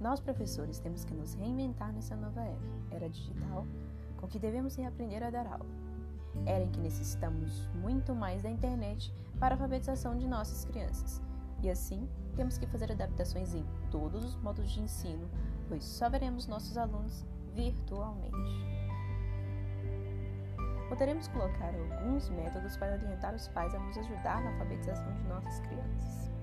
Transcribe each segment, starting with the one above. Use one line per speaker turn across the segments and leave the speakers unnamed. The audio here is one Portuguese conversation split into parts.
Nós, professores, temos que nos reinventar nessa nova era, era digital, com que devemos reaprender a dar aula. Era em que necessitamos muito mais da internet para a alfabetização de nossas crianças. E assim, temos que fazer adaptações em todos os modos de ensino, pois só veremos nossos alunos virtualmente. Poderemos colocar alguns métodos para orientar os pais a nos ajudar na alfabetização de nossas crianças.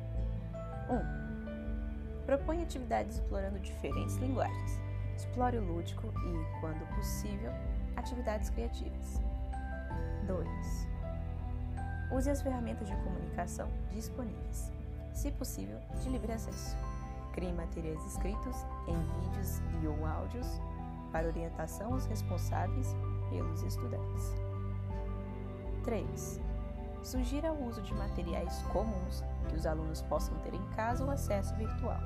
1. Um, propõe atividades explorando diferentes linguagens. Explore o lúdico e, quando possível, atividades criativas. 2. Use as ferramentas de comunicação disponíveis, se possível, de livre acesso. Crie materiais escritos em vídeos e ou áudios para orientação aos responsáveis pelos estudantes. 3. Sugira o uso de materiais comuns que os alunos possam ter em casa ou acesso virtual.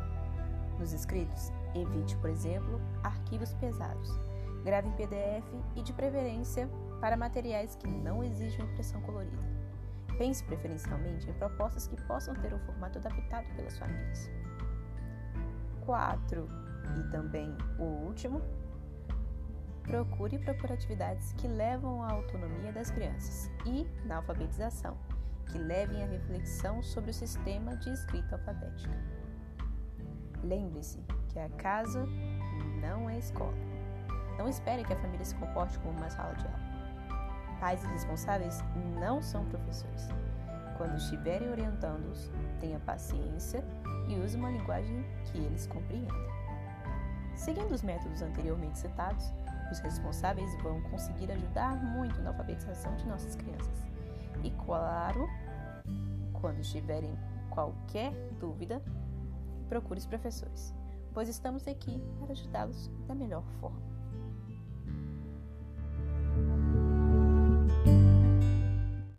Nos escritos, evite, por exemplo, arquivos pesados. Grave em PDF e, de preferência, para materiais que não exijam impressão colorida. Pense preferencialmente em propostas que possam ter um formato adaptado pelas famílias. 4. E também o último, procure propor atividades que levam à autonomia das crianças e, na alfabetização, que levem à reflexão sobre o sistema de escrita alfabética. Lembre-se que a casa não é escola. Não espere que a família se comporte como uma sala de aula. Pais e responsáveis não são professores. Quando estiverem orientando-os, tenha paciência e use uma linguagem que eles compreendam. Seguindo os métodos anteriormente citados, os responsáveis vão conseguir ajudar muito na alfabetização de nossas crianças. E claro, quando tiverem qualquer dúvida, procure os professores, pois estamos aqui para ajudá-los da melhor forma.